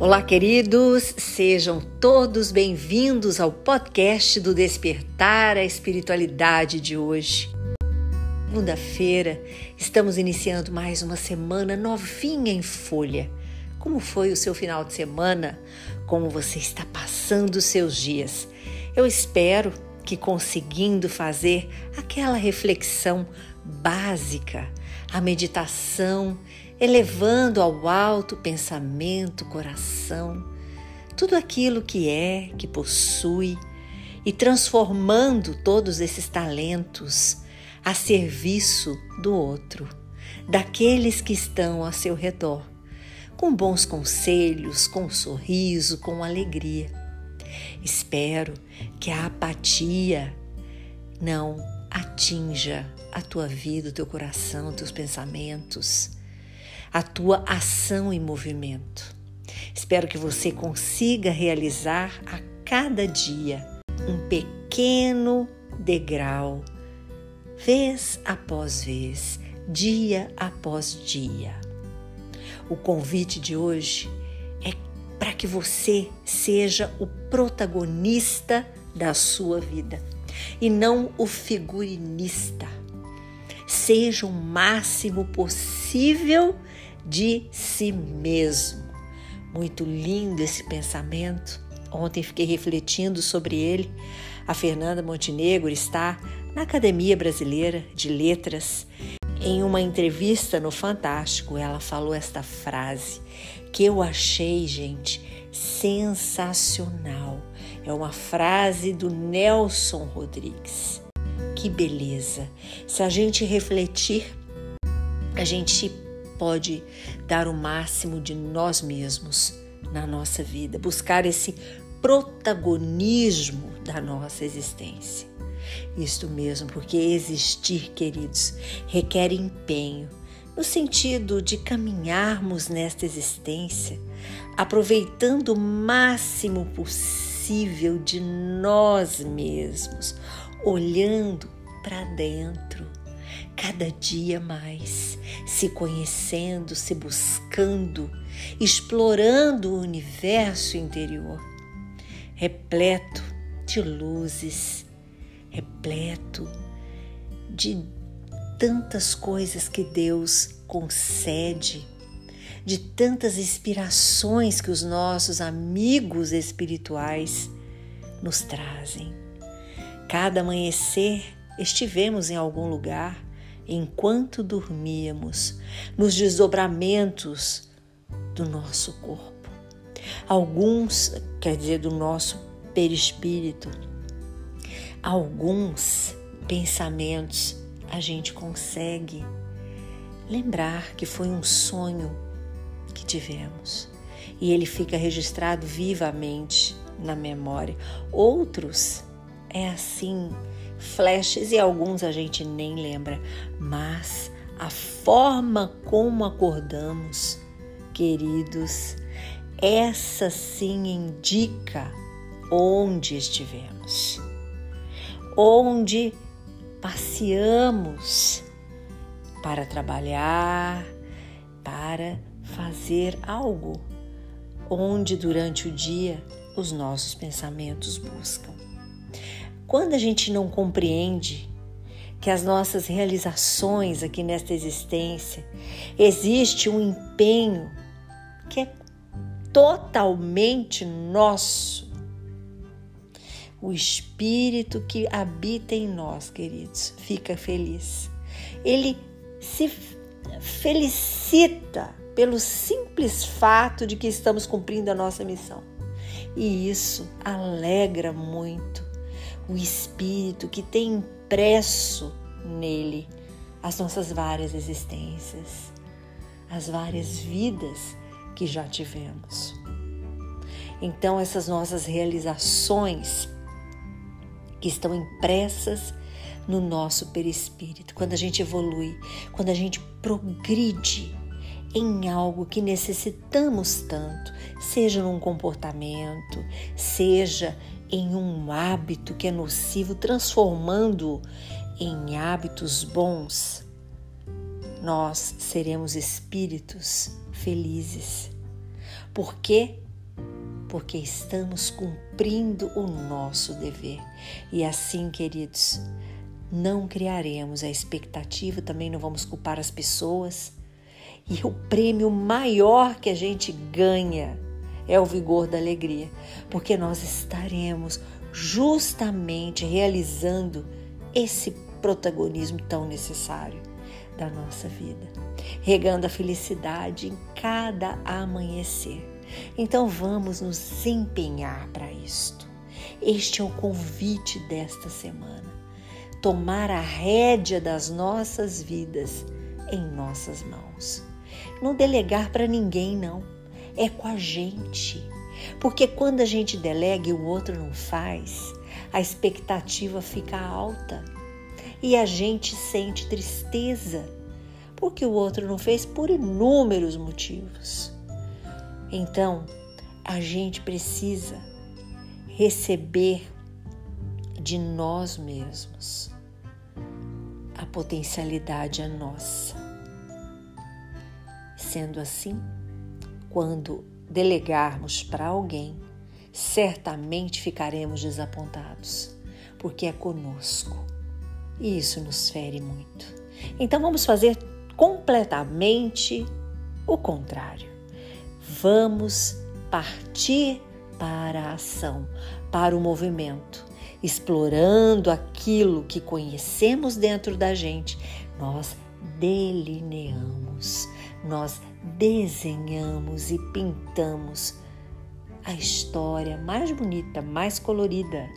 Olá, queridos, sejam todos bem-vindos ao podcast do Despertar a Espiritualidade de hoje. Segunda-feira, estamos iniciando mais uma semana novinha em folha. Como foi o seu final de semana? Como você está passando os seus dias? Eu espero que conseguindo fazer aquela reflexão básica, a meditação elevando ao alto pensamento, coração, tudo aquilo que é, que possui e transformando todos esses talentos a serviço do outro, daqueles que estão a seu redor, com bons conselhos, com um sorriso, com alegria. Espero que a apatia não atinja a tua vida, o teu coração, os teus pensamentos a tua ação e movimento. Espero que você consiga realizar a cada dia um pequeno degrau, vez após vez, dia após dia. O convite de hoje é para que você seja o protagonista da sua vida e não o figurinista. Seja o máximo possível de si mesmo. Muito lindo esse pensamento. Ontem fiquei refletindo sobre ele. A Fernanda Montenegro está na Academia Brasileira de Letras. Em uma entrevista no Fantástico, ela falou esta frase que eu achei, gente, sensacional. É uma frase do Nelson Rodrigues. Que beleza! Se a gente refletir, a gente pode dar o máximo de nós mesmos na nossa vida, buscar esse protagonismo da nossa existência. Isto mesmo, porque existir, queridos, requer empenho, no sentido de caminharmos nesta existência, aproveitando o máximo possível de nós mesmos, olhando para dentro cada dia mais, se conhecendo, se buscando, explorando o universo interior, repleto de luzes, repleto de tantas coisas que Deus concede, de tantas inspirações que os nossos amigos espirituais nos trazem. Cada amanhecer estivemos em algum lugar enquanto dormíamos, nos desdobramentos do nosso corpo. Alguns, quer dizer, do nosso perispírito, alguns pensamentos a gente consegue lembrar que foi um sonho que tivemos e ele fica registrado vivamente na memória. Outros é assim flashes e alguns a gente nem lembra, mas a forma como acordamos, queridos, essa sim indica onde estivemos, onde passeamos para trabalhar, para fazer algo, onde durante o dia os nossos pensamentos buscam. Quando a gente não compreende que as nossas realizações aqui nesta existência existe um empenho que é totalmente nosso. O espírito que habita em nós, queridos, fica feliz. Ele se felicita pelo simples fato de que estamos cumprindo a nossa missão. E isso alegra muito o Espírito que tem impresso nele as nossas várias existências, as várias vidas que já tivemos. Então, essas nossas realizações que estão impressas no nosso perispírito, quando a gente evolui, quando a gente progride em algo que necessitamos tanto, seja num comportamento, seja em um hábito que é nocivo, transformando em hábitos bons, nós seremos espíritos felizes. Porque porque estamos cumprindo o nosso dever. E assim, queridos, não criaremos a expectativa, também não vamos culpar as pessoas. E o prêmio maior que a gente ganha é o vigor da alegria, porque nós estaremos justamente realizando esse protagonismo tão necessário da nossa vida, regando a felicidade em cada amanhecer. Então vamos nos empenhar para isto. Este é o convite desta semana. Tomar a rédea das nossas vidas em nossas mãos. Não delegar para ninguém, não. É com a gente. Porque quando a gente delega e o outro não faz, a expectativa fica alta e a gente sente tristeza porque o outro não fez por inúmeros motivos. Então, a gente precisa receber de nós mesmos. A potencialidade é nossa. Sendo assim, quando delegarmos para alguém, certamente ficaremos desapontados, porque é conosco. E isso nos fere muito. Então vamos fazer completamente o contrário. Vamos partir para a ação, para o movimento, explorando aquilo que conhecemos dentro da gente. Nós delineamos, nós desenhamos e pintamos a história mais bonita, mais colorida,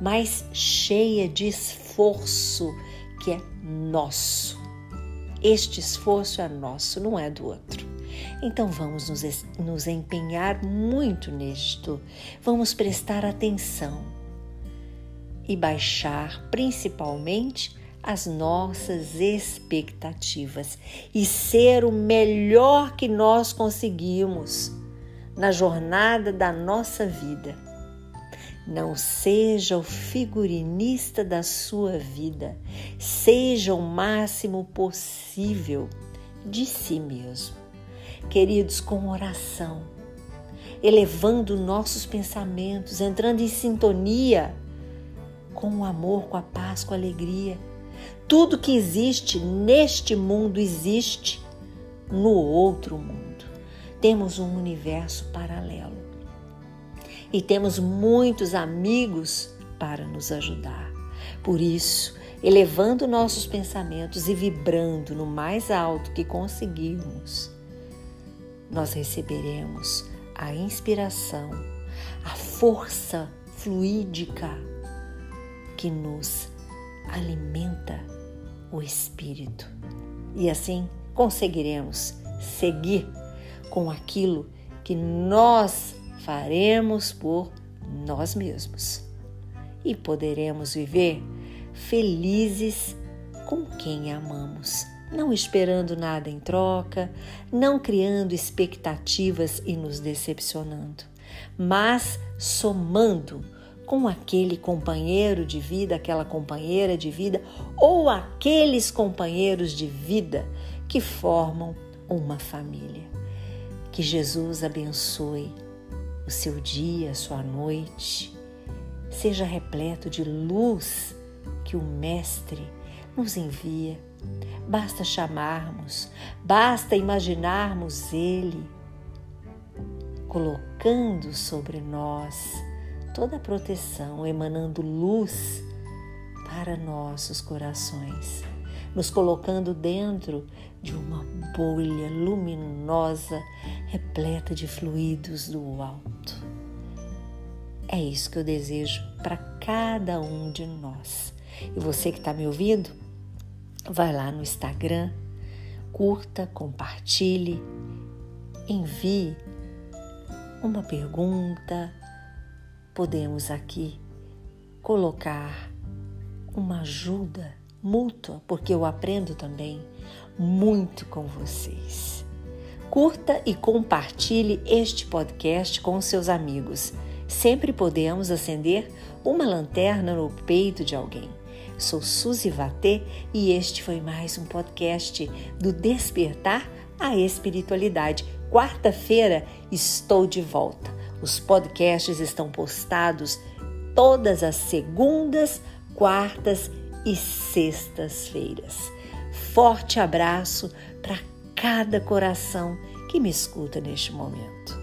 mais cheia de esforço que é nosso. Este esforço é nosso, não é do outro. Então vamos nos, nos empenhar muito nisto, vamos prestar atenção e baixar principalmente as nossas expectativas e ser o melhor que nós conseguimos na jornada da nossa vida. Não seja o figurinista da sua vida, seja o máximo possível de si mesmo. Queridos, com oração, elevando nossos pensamentos, entrando em sintonia com o amor, com a paz, com a alegria tudo que existe neste mundo existe no outro mundo. Temos um universo paralelo e temos muitos amigos para nos ajudar. Por isso, elevando nossos pensamentos e vibrando no mais alto que conseguirmos, nós receberemos a inspiração, a força fluídica que nos alimenta o espírito. E assim conseguiremos seguir com aquilo que nós faremos por nós mesmos. E poderemos viver felizes com quem amamos, não esperando nada em troca, não criando expectativas e nos decepcionando, mas somando com aquele companheiro de vida, aquela companheira de vida ou aqueles companheiros de vida que formam uma família. Que Jesus abençoe o seu dia, a sua noite, seja repleto de luz que o Mestre nos envia. Basta chamarmos, basta imaginarmos Ele colocando sobre nós toda a proteção, emanando luz para nossos corações, nos colocando dentro de uma bolha luminosa repleta de fluidos do alto. É isso que eu desejo para cada um de nós. E você que está me ouvindo, vai lá no Instagram, curta, compartilhe, envie uma pergunta, podemos aqui colocar uma ajuda mútua, porque eu aprendo também muito com vocês. Curta e compartilhe este podcast com seus amigos. Sempre podemos acender uma lanterna no peito de alguém. Sou Suzy Vatê e este foi mais um podcast do Despertar a Espiritualidade. Quarta-feira estou de volta Os podcasts estão postados todas as segundas, quartas e sextas-feiras. Forte abraço para cada coração que me escuta neste momento.